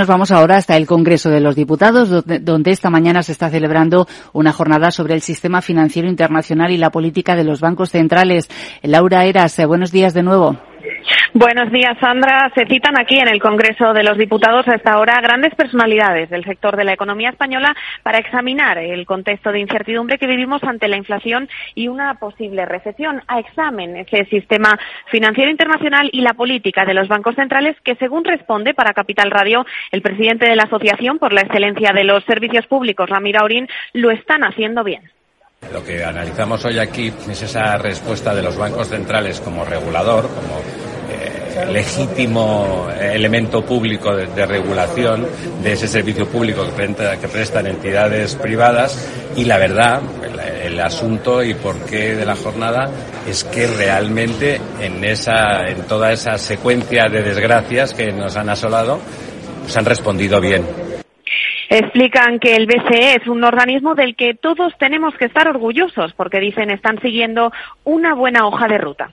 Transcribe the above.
nos vamos ahora hasta el Congreso de los Diputados, donde, esta mañana se está celebrando una jornada sobre el sistema financiero internacional y la política de los bancos centrales. Laura Eras, eh, buenos días de nuevo. Buenos días, Sandra. Se citan aquí en el Congreso de los Diputados a esta hora grandes personalidades del sector de la economía española para examinar el contexto de incertidumbre que vivimos ante la inflación y una posible recesión. A examen ese sistema financiero internacional y la política de los bancos centrales que, según responde para Capital Radio el presidente de la Asociación por la Excelencia de los Servicios Públicos, Ramiro Aurín, lo están haciendo bien. Lo que analizamos hoy aquí es esa respuesta de los bancos centrales como regulador, como legítimo elemento público de, regulación de ese servicio público que, prestan entidades privadas y la verdad, el, asunto y por qué de la jornada es que realmente en esa, en toda esa secuencia de desgracias que nos han asolado, pues han respondido bien. Explican que el BCE es un organismo del que todos tenemos que estar orgullosos porque dicen están siguiendo una buena hoja de ruta.